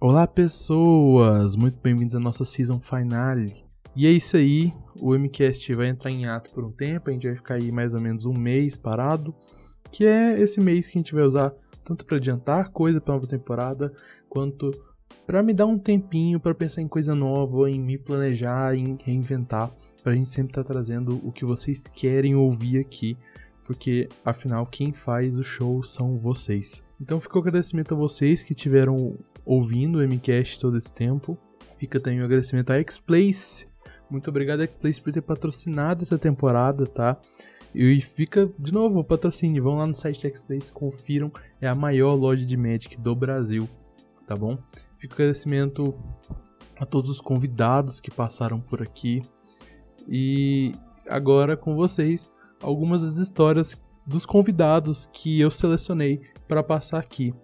Olá, pessoas! Muito bem-vindos à nossa season finale. E é isso aí, o MCast vai entrar em ato por um tempo, a gente vai ficar aí mais ou menos um mês parado, que é esse mês que a gente vai usar tanto para adiantar coisa para nova temporada, quanto para me dar um tempinho para pensar em coisa nova, em me planejar, em reinventar, para a gente sempre estar tá trazendo o que vocês querem ouvir aqui, porque afinal quem faz o show são vocês. Então fica o agradecimento a vocês que tiveram ouvindo o MCast todo esse tempo. Fica também o agradecimento a X-Place. Muito obrigado, X-Place, por ter patrocinado essa temporada, tá? E fica, de novo, patrocínio. Vão lá no site da X-Place, confiram. É a maior loja de Magic do Brasil, tá bom? Fica o agradecimento a todos os convidados que passaram por aqui. E agora com vocês, algumas das histórias dos convidados que eu selecionei para passar aqui.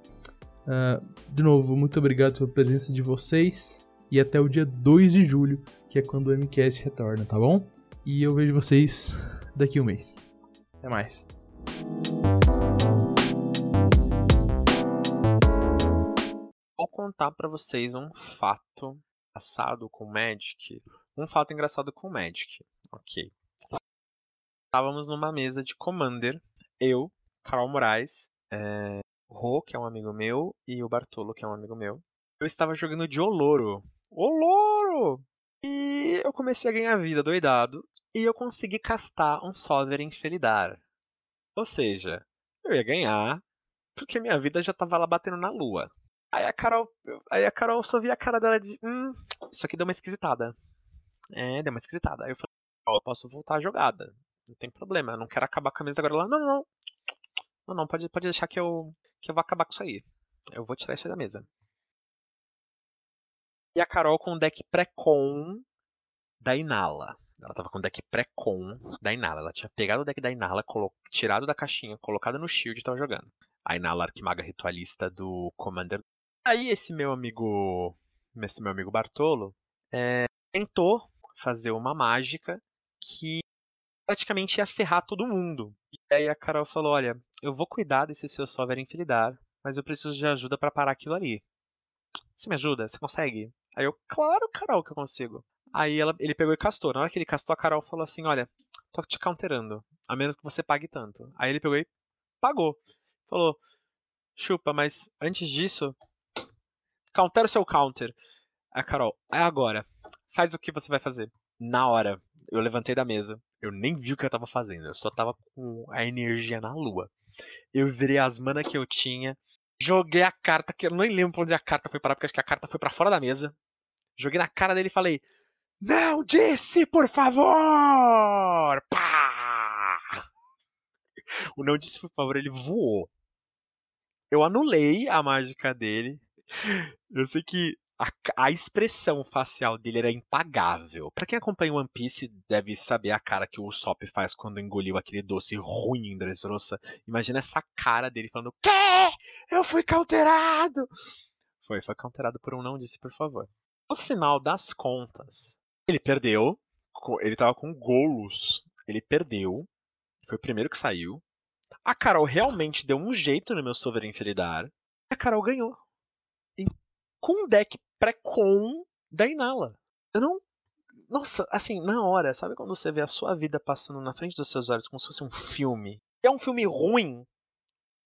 Uh, de novo, muito obrigado pela presença de vocês e até o dia 2 de julho, que é quando o MCast retorna, tá bom? E eu vejo vocês daqui um mês. Até mais. Vou contar para vocês um fato engraçado com Magic. Um fato engraçado com Magic. Ok. Estávamos numa mesa de Commander, eu, Carol Moraes, é, o Rô, que é um amigo meu, e o Bartolo, que é um amigo meu. Eu estava jogando de Oloro. Oloro! E eu comecei a ganhar vida doidado, e eu consegui castar um Sovereign Felidar. Ou seja, eu ia ganhar, porque minha vida já estava lá batendo na lua. Aí a Carol, aí a Carol só via a cara dela de, hum, isso aqui deu uma esquisitada. É, deu uma esquisitada. Aí eu falei, oh, eu posso voltar a jogada. Não tem problema, eu não quero acabar com a mesa agora. Lá, não, não, não, não, pode, pode deixar que eu, que eu vou acabar com isso aí. Eu vou tirar isso aí da mesa. E a Carol com o deck pré-con da Inala. Ela tava com o deck pré-con da Inala. Ela tinha pegado o deck da Inala, tirado da caixinha, colocado no shield e tava jogando. A Inala Arquimaga Ritualista do Commander. Aí esse meu amigo. Esse meu amigo Bartolo é, tentou fazer uma mágica que praticamente ia ferrar todo mundo. E aí a Carol falou: Olha, eu vou cuidar desse seu Sovereign Infinidar, mas eu preciso de ajuda para parar aquilo ali. Você me ajuda? Você consegue? Aí eu, claro, Carol, que eu consigo. Aí ela, ele pegou e castou. Na hora que ele castou, a Carol falou assim: Olha, tô te counterando, a menos que você pague tanto. Aí ele pegou e pagou. Falou: Chupa, mas antes disso, counter o seu counter. A Carol, é agora. Faz o que você vai fazer. Na hora, eu levantei da mesa. Eu nem vi o que eu tava fazendo. Eu só tava com a energia na lua. Eu virei as manas que eu tinha. Joguei a carta, que eu nem lembro onde a carta foi parar, porque acho que a carta foi para fora da mesa. Joguei na cara dele e falei: Não disse, por favor! Pá! O não disse, por favor, ele voou. Eu anulei a mágica dele. Eu sei que a, a, expressão facial dele era impagável. Para quem acompanha One Piece, deve saber a cara que o Usopp faz quando engoliu aquele doce ruim em Dressrosa. Imagina essa cara dele falando: Quê? Eu fui cauterado! Foi, foi cauterado por um não disse, por favor. No final das contas, ele perdeu. Ele tava com golos. Ele perdeu. Foi o primeiro que saiu. A Carol realmente deu um jeito no meu Sovereign Feridar. A Carol ganhou com um deck pré-com da Inala. Eu não. Nossa, assim, na hora, sabe quando você vê a sua vida passando na frente dos seus olhos como se fosse um filme? É um filme ruim.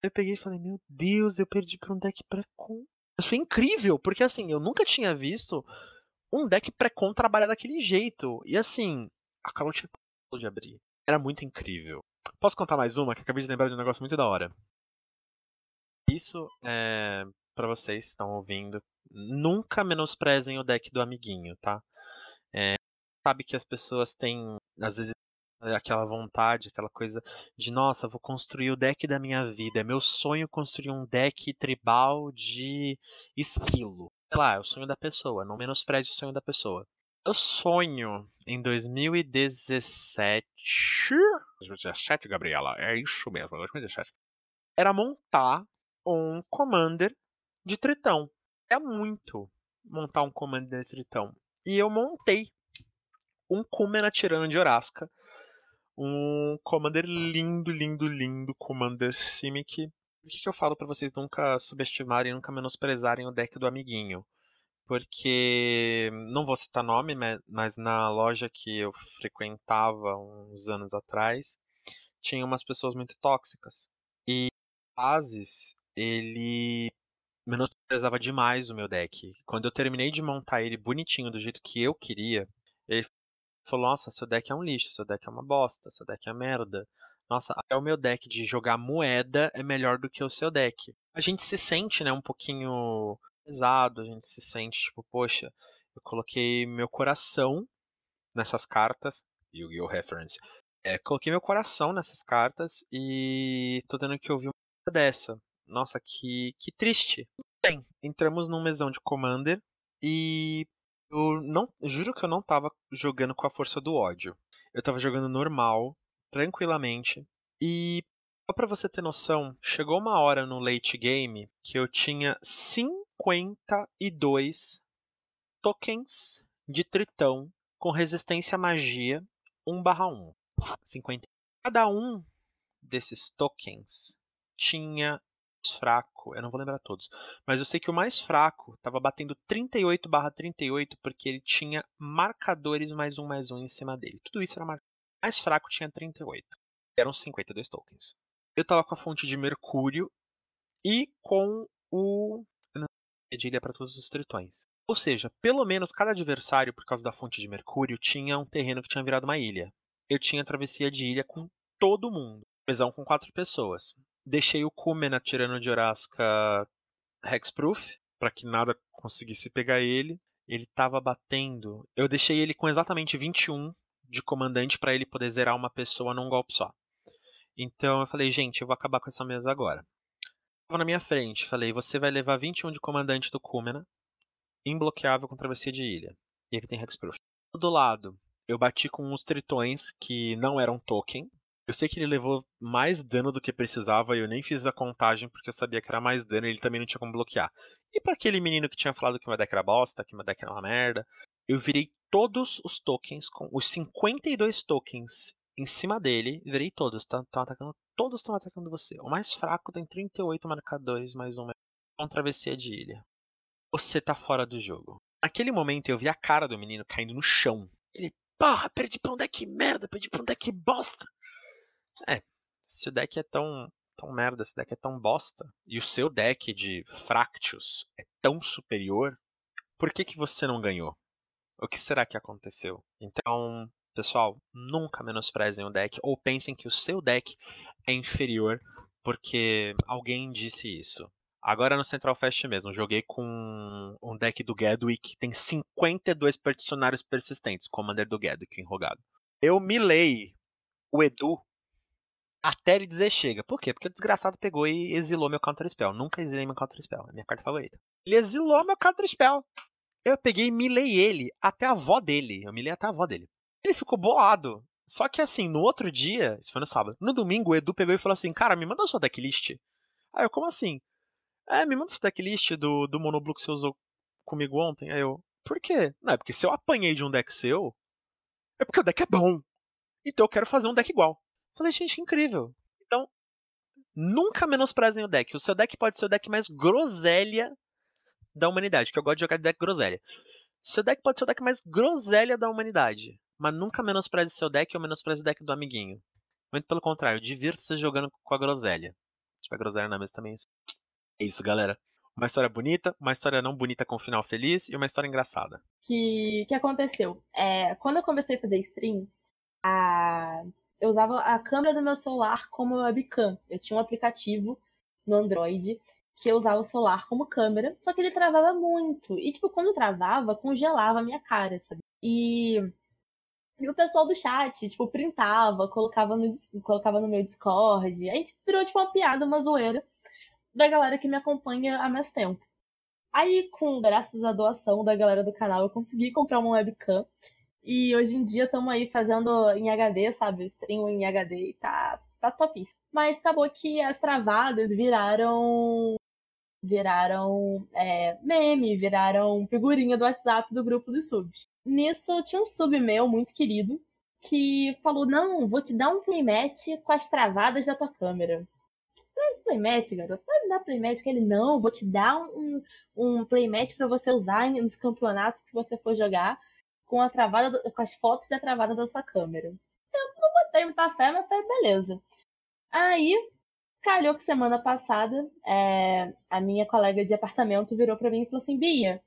Eu peguei e falei, meu Deus, eu perdi pra um deck pré-com. Isso é incrível, porque assim, eu nunca tinha visto um deck pré-com trabalhar daquele jeito. E assim, a Carol tinha de abrir. Era muito incrível. Posso contar mais uma? Que acabei de lembrar de um negócio muito da hora. Isso é para vocês que estão ouvindo nunca menosprezem o deck do amiguinho, tá? É, sabe que as pessoas têm, às vezes, aquela vontade, aquela coisa de, nossa, vou construir o deck da minha vida. É meu sonho construir um deck tribal de esquilo. Sei lá, é o sonho da pessoa, não menospreze o sonho da pessoa. Eu sonho em 2017. 2017, Gabriela, é isso mesmo, 2017. Era montar um Commander de Tritão é muito montar um comando de Tritão. E eu montei um Kumena Tirano de Orasca. Um Commander lindo, lindo, lindo. Commander Simic. O que, que eu falo para vocês nunca subestimarem, nunca menosprezarem o deck do amiguinho? porque não vou citar nome, mas na loja que eu frequentava uns anos atrás, tinha umas pessoas muito tóxicas. E Asis, ele menosprezava demais o meu deck. Quando eu terminei de montar ele bonitinho do jeito que eu queria, ele falou: Nossa, seu deck é um lixo, seu deck é uma bosta, seu deck é merda. Nossa, até o meu deck de jogar moeda é melhor do que o seu deck. A gente se sente, né, um pouquinho pesado, a gente se sente tipo, poxa, eu coloquei meu coração nessas cartas, Yu-Gi-Oh! Reference. É, coloquei meu coração nessas cartas e tô tendo que ouvir uma dessa. Nossa, que, que triste. Bem, entramos num mesão de Commander e eu não, juro que eu não tava jogando com a força do ódio. Eu tava jogando normal, tranquilamente. E só pra você ter noção, chegou uma hora no late game que eu tinha 52 tokens de tritão com resistência à magia 1/1. 50. Cada um desses tokens tinha fraco, eu não vou lembrar todos, mas eu sei que o mais fraco estava batendo 38 barra 38 porque ele tinha marcadores mais um mais um em cima dele. Tudo isso era marcado. O mais fraco tinha 38. Eram 52 tokens. Eu estava com a fonte de Mercúrio e com o Edilha para todos os tritões. Ou seja, pelo menos cada adversário, por causa da fonte de Mercúrio, tinha um terreno que tinha virado uma ilha. Eu tinha travessia de ilha com todo mundo. Mesão com quatro pessoas. Deixei o Kumena tirando de Orasca Hexproof, para que nada conseguisse pegar ele. Ele tava batendo. Eu deixei ele com exatamente 21 de comandante para ele poder zerar uma pessoa num golpe só. Então eu falei, gente, eu vou acabar com essa mesa agora na minha frente. Falei, você vai levar 21 de comandante do Cúmena, imbloqueável com travessia de ilha. E aqui tem Hexproof. Do lado, eu bati com uns tritões que não eram token. Eu sei que ele levou mais dano do que precisava e eu nem fiz a contagem porque eu sabia que era mais dano e ele também não tinha como bloquear. E para aquele menino que tinha falado que uma deck era bosta, que uma deck era uma merda, eu virei todos os tokens, com os 52 tokens em cima dele, virei todos, estão atacando todos estão atacando você. O mais fraco tem 38 marcadores, mais um com travessia de ilha. Você tá fora do jogo. Naquele momento eu vi a cara do menino caindo no chão. Ele, porra, perdi pra um deck merda, perdi pra um deck bosta. É, se o deck é tão, tão merda, se o deck é tão bosta, e o seu deck de Fractus é tão superior, por que, que você não ganhou? O que será que aconteceu? Então, pessoal, nunca menosprezem o deck ou pensem que o seu deck é inferior porque alguém disse isso. Agora no Central Fest mesmo, joguei com um deck do Gadwick que tem 52 peticionários persistentes, Commander do Gadwick enrogado. Eu milei o Edu até ele dizer chega. Por quê? Porque o desgraçado pegou e exilou meu Counter Spell. Nunca exilei meu Counter Spell, é minha carta favorita. Ele exilou meu Counter Spell. Eu peguei e milei ele até a avó dele. Eu milei até a avó dele. Ele ficou bolado. Só que assim, no outro dia, isso foi no sábado, no domingo o Edu pegou e falou assim, cara, me manda sua decklist. Aí eu, como assim? É, me manda sua decklist do, do Monoblue que você usou comigo ontem. Aí eu, por quê? Não, é porque se eu apanhei de um deck seu, é porque o deck é bom. Então eu quero fazer um deck igual. Falei, gente, incrível. Então, nunca menosprezem o deck. O seu deck pode ser o deck mais groselha da humanidade, que eu gosto de jogar de deck groselha. Seu deck pode ser o deck mais groselha da humanidade mas nunca menospreze seu deck ou menospreze o deck do amiguinho. Muito pelo contrário, divirta-se jogando com a groselha. Se tiver groselha na mesa também. É isso, galera. Uma história bonita, uma história não bonita com um final feliz e uma história engraçada. Que que aconteceu? É, quando eu comecei a fazer stream, a... eu usava a câmera do meu celular como webcam. Eu tinha um aplicativo no Android que eu usava o celular como câmera, só que ele travava muito. E, tipo, quando travava, congelava a minha cara, sabe? E e o pessoal do chat, tipo, printava, colocava no, colocava no meu Discord. A gente virou, tipo, uma piada, uma zoeira da galera que me acompanha há mais tempo. Aí, com graças à doação da galera do canal, eu consegui comprar uma webcam. E hoje em dia estamos aí fazendo em HD, sabe? Stream em HD e tá, tá topíssimo. Mas acabou que as travadas viraram. Viraram é, meme, viraram figurinha do WhatsApp do grupo dos subs. Nisso tinha um sub meu muito querido que falou: Não, vou te dar um playmat com as travadas da tua câmera. Playmat, garoto, me dar playmatch? Ele, não, vou te dar um, um playmatch para você usar nos campeonatos que você for jogar com a travada, com as fotos da travada da sua câmera. Eu não botei muita fé, mas falei, beleza. Aí, calhou que semana passada, é, a minha colega de apartamento virou para mim e falou assim, Bia,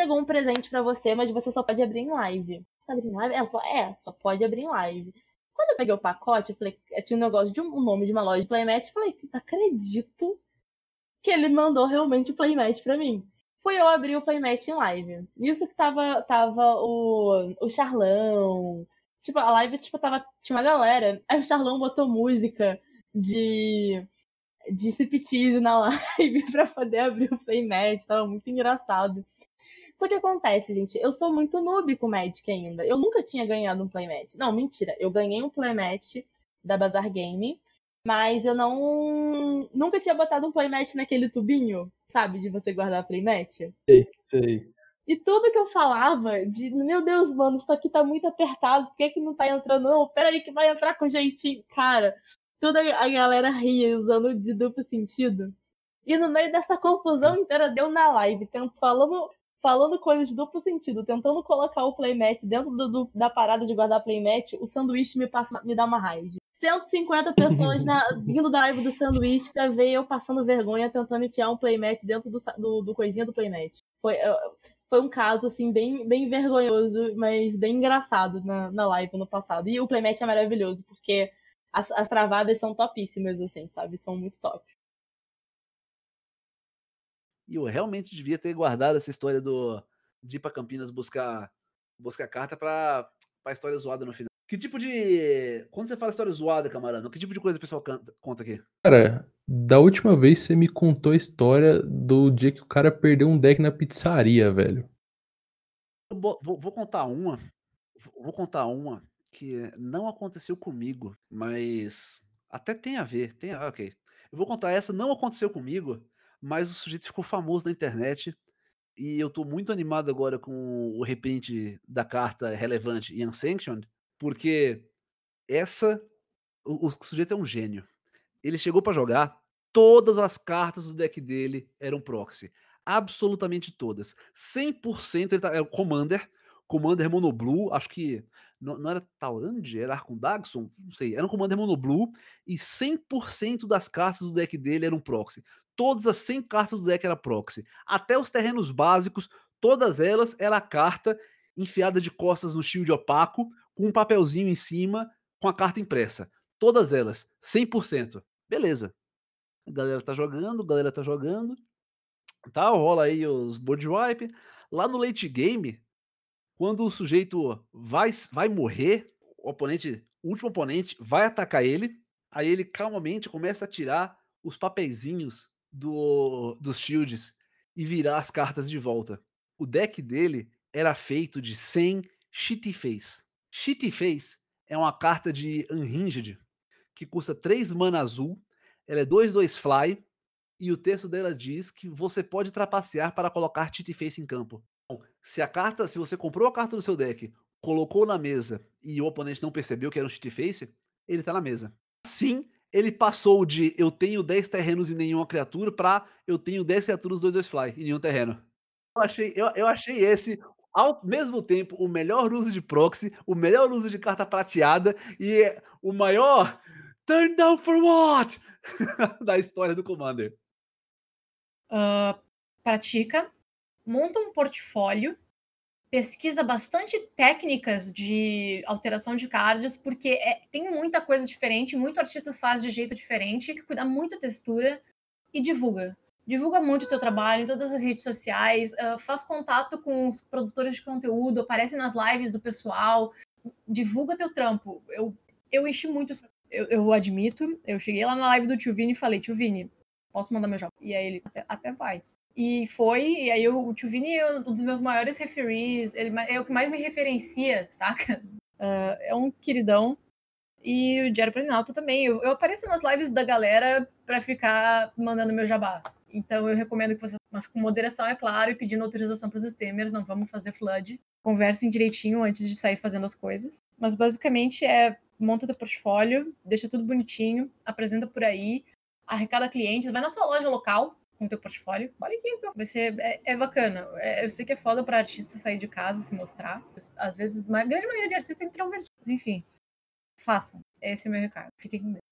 chegou um presente para você, mas você só pode abrir em live. Você abrir em live? Ela falou, é, só pode abrir em live. Quando eu peguei o pacote, eu falei, tinha um negócio de um, um nome de uma loja de playmat, eu falei, acredito que ele mandou realmente o playmat para mim. Foi eu abrir o playmat em live. Isso que tava, tava o, o Charlão. Tipo, a live, tipo, tava, tinha uma galera. Aí o Charlão botou música de de striptease na live pra poder abrir o playmat. Tava muito engraçado. Só que acontece, gente, eu sou muito noob com Magic ainda. Eu nunca tinha ganhado um playmat. Não, mentira. Eu ganhei um playmat da Bazar Game, mas eu não. Nunca tinha botado um playmat naquele tubinho, sabe? De você guardar playmat. Sei, sei. E tudo que eu falava de, meu Deus, mano, isso aqui tá muito apertado, por que, que não tá entrando? Não, peraí que vai entrar com jeitinho. Cara, toda a galera ria usando de duplo sentido. E no meio dessa confusão inteira, deu na live, falando falando coisas de duplo sentido, tentando colocar o playmat dentro do, do, da parada de guardar playmat, o sanduíche me, passa, me dá uma raid. 150 pessoas na, vindo da live do sanduíche pra ver eu passando vergonha tentando enfiar um playmat dentro do, do, do coisinha do playmat. Foi, foi um caso, assim, bem, bem vergonhoso, mas bem engraçado na, na live no passado. E o playmat é maravilhoso, porque as, as travadas são topíssimas, assim, sabe? São muito top. E eu realmente devia ter guardado essa história do de ir pra Campinas buscar, buscar carta pra, pra história zoada no final. Que tipo de. Quando você fala história zoada, camarada, que tipo de coisa o pessoal canta, conta aqui? Cara, da última vez você me contou a história do dia que o cara perdeu um deck na pizzaria, velho. Vou, vou contar uma. Vou contar uma que não aconteceu comigo, mas até tem a ver. Tem a, ok. Eu vou contar essa, não aconteceu comigo, mas o sujeito ficou famoso na internet. E eu tô muito animado agora com o reprint da carta relevante e unsanctioned, porque essa. O, o sujeito é um gênio. Ele chegou para jogar, todas as cartas do deck dele eram proxy. Absolutamente todas. 100% ele tá, é o Commander. Commander Mono Blue, acho que não, não era Taurand, era Dagson, não sei, era um Commander Mono Blue e 100% das cartas do deck dele eram proxy todas as 100 cartas do deck era proxy. Até os terrenos básicos, todas elas era a carta enfiada de costas no shield opaco, com um papelzinho em cima, com a carta impressa. Todas elas, 100%. Beleza. A galera tá jogando, a galera tá jogando. Tá, rola aí os board wipe. Lá no late game, quando o sujeito vai, vai morrer, o oponente, o último oponente vai atacar ele, aí ele calmamente começa a tirar os papeizinhos do, dos shields e virar as cartas de volta. O deck dele era feito de 100 Shitty Face. Shitty Face é uma carta de Unhinged que custa 3 mana azul, ela é 2-2 fly e o texto dela diz que você pode trapacear para colocar Shitty Face em campo. Se a carta, se você comprou a carta do seu deck, colocou na mesa e o oponente não percebeu que era um Shitty Face, ele tá na mesa. Assim, ele passou de eu tenho 10 terrenos e nenhuma criatura para eu tenho 10 criaturas, 2, 2 fly e nenhum terreno. Eu achei, eu, eu achei esse, ao mesmo tempo, o melhor uso de proxy, o melhor uso de carta prateada e o maior turn down for what? da história do Commander. Uh, pratica, monta um portfólio pesquisa bastante técnicas de alteração de cards, porque é, tem muita coisa diferente, muito artista faz de jeito diferente, que cuida muito textura e divulga. Divulga muito o teu trabalho em todas as redes sociais, uh, faz contato com os produtores de conteúdo, aparece nas lives do pessoal, divulga teu trampo. Eu, eu enchi muito, eu, eu admito, eu cheguei lá na live do Tio Vini e falei, Tio Vini, posso mandar meu jogo? E aí ele, até, até vai. E foi, e aí o, o Tio Vini é um dos meus maiores referees, ele é o que mais me referencia, saca? Uh, é um queridão. E o Diário Planalto também. Eu, eu, apareço nas lives da galera pra ficar mandando meu jabá. Então eu recomendo que vocês, mas com moderação, é claro, e pedindo autorização pros streamers, não vamos fazer flood. Conversem direitinho antes de sair fazendo as coisas. Mas basicamente é monta teu portfólio, deixa tudo bonitinho, apresenta por aí, arrecada clientes, vai na sua loja local com teu portfólio. Olha aqui, vai ser é, é bacana. É, eu sei que é foda para artista sair de casa se mostrar. Às vezes, a grande maioria de artistas é introvertidos. Enfim, façam. Esse é o meu recado. Fiquem com Deus.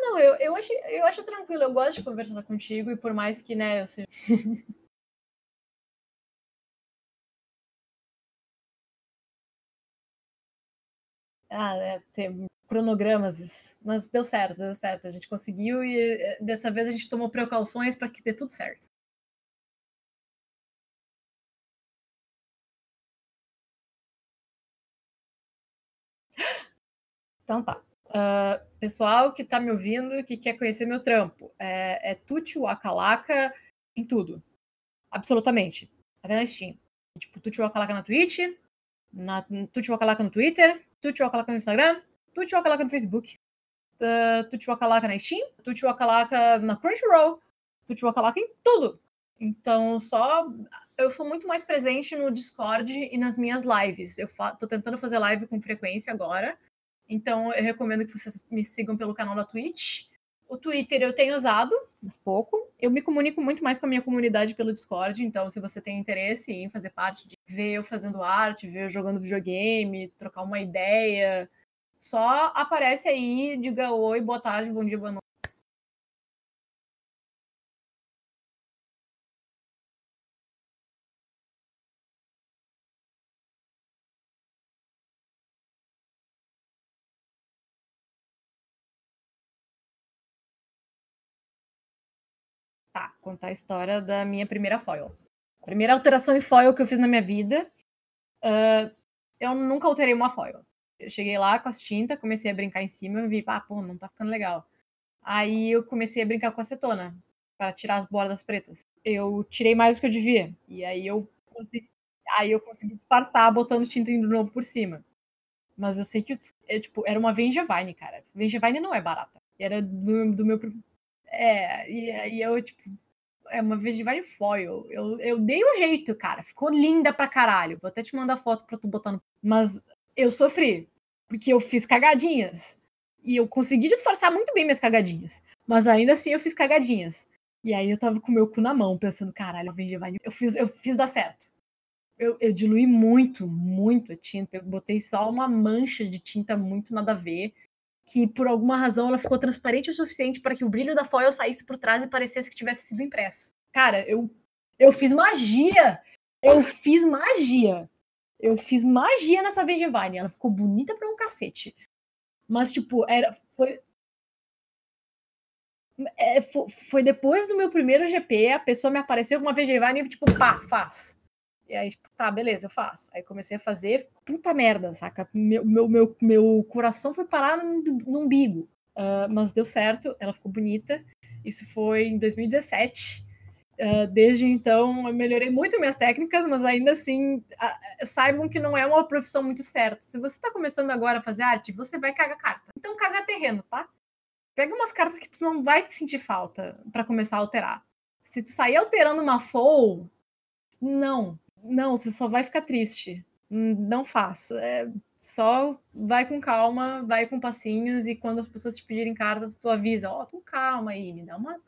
Não, eu, eu, acho, eu acho tranquilo, eu gosto de conversar contigo, e por mais que, né, eu seja. ah, é, cronogramas, mas deu certo, deu certo. A gente conseguiu e eh, dessa vez a gente tomou precauções para que dê tudo certo. Então tá. Uh, pessoal que tá me ouvindo, que quer conhecer meu trampo, é, é Tuti Wakalaka em tudo. Absolutamente. Até na Steam. Tipo, Tuti Wakalaka na Twitch, na, Wakalaka no Twitter, Tuti Wakalaka no Instagram, Tuti Wakalaka no Facebook, uh, Tuti Wakalaka na Steam, Tuti Wakalaka na Crunchyroll, Tuti Wakalaka em tudo. Então, só. Eu sou muito mais presente no Discord e nas minhas lives. Eu fa... tô tentando fazer live com frequência agora. Então, eu recomendo que vocês me sigam pelo canal da Twitch. O Twitter eu tenho usado, mas pouco. Eu me comunico muito mais com a minha comunidade pelo Discord, então se você tem interesse em fazer parte de ver eu fazendo arte, ver eu jogando videogame, trocar uma ideia, só aparece aí, diga oi, boa tarde, bom dia, boa noite. Contar a história da minha primeira foil. A primeira alteração em foil que eu fiz na minha vida. Uh, eu nunca alterei uma foil. Eu cheguei lá com as tintas, comecei a brincar em cima e vi, ah, pô, não tá ficando legal. Aí eu comecei a brincar com acetona, para tirar as bordas pretas. Eu tirei mais do que eu devia. E aí eu consegui, aí eu consegui disfarçar botando tinta de novo por cima. Mas eu sei que eu, tipo, era uma Vengevine, cara. Vengevine não é barata. Era do, do meu é, e aí eu, tipo, é uma Vegivari foil. Eu, eu dei um jeito, cara. Ficou linda pra caralho. Vou até te mandar foto pra tu botar no. Mas eu sofri. Porque eu fiz cagadinhas. E eu consegui disfarçar muito bem minhas cagadinhas. Mas ainda assim eu fiz cagadinhas. E aí eu tava com o meu cu na mão, pensando, caralho, a Vegivari. Eu fiz, eu fiz dar certo. Eu, eu diluí muito, muito a tinta. Eu botei só uma mancha de tinta muito nada a ver que por alguma razão ela ficou transparente o suficiente para que o brilho da foil saísse por trás e parecesse que tivesse sido impresso. Cara, eu, eu fiz magia! Eu fiz magia! Eu fiz magia nessa Vengevine. Ela ficou bonita pra um cacete. Mas, tipo, era. Foi. É, foi depois do meu primeiro GP, a pessoa me apareceu com uma Vengevine e, tipo, pá, faz. E aí, tipo, tá, beleza, eu faço. Aí comecei a fazer, puta merda, saca? Meu, meu, meu, meu coração foi parar no, no umbigo. Uh, mas deu certo, ela ficou bonita. Isso foi em 2017. Uh, desde então, eu melhorei muito minhas técnicas, mas ainda assim, uh, saibam que não é uma profissão muito certa. Se você está começando agora a fazer arte, você vai cagar carta. Então, caga terreno, tá? Pega umas cartas que tu não vai sentir falta para começar a alterar. Se tu sair alterando uma full, não. Não, você só vai ficar triste. Não faça. É, só vai com calma, vai com passinhos e quando as pessoas te pedirem cartas, tu avisa, ó, oh, com calma aí, me dá uma.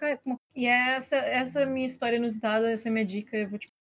E é essa essa minha história inusitada, essa é minha dica, eu vou te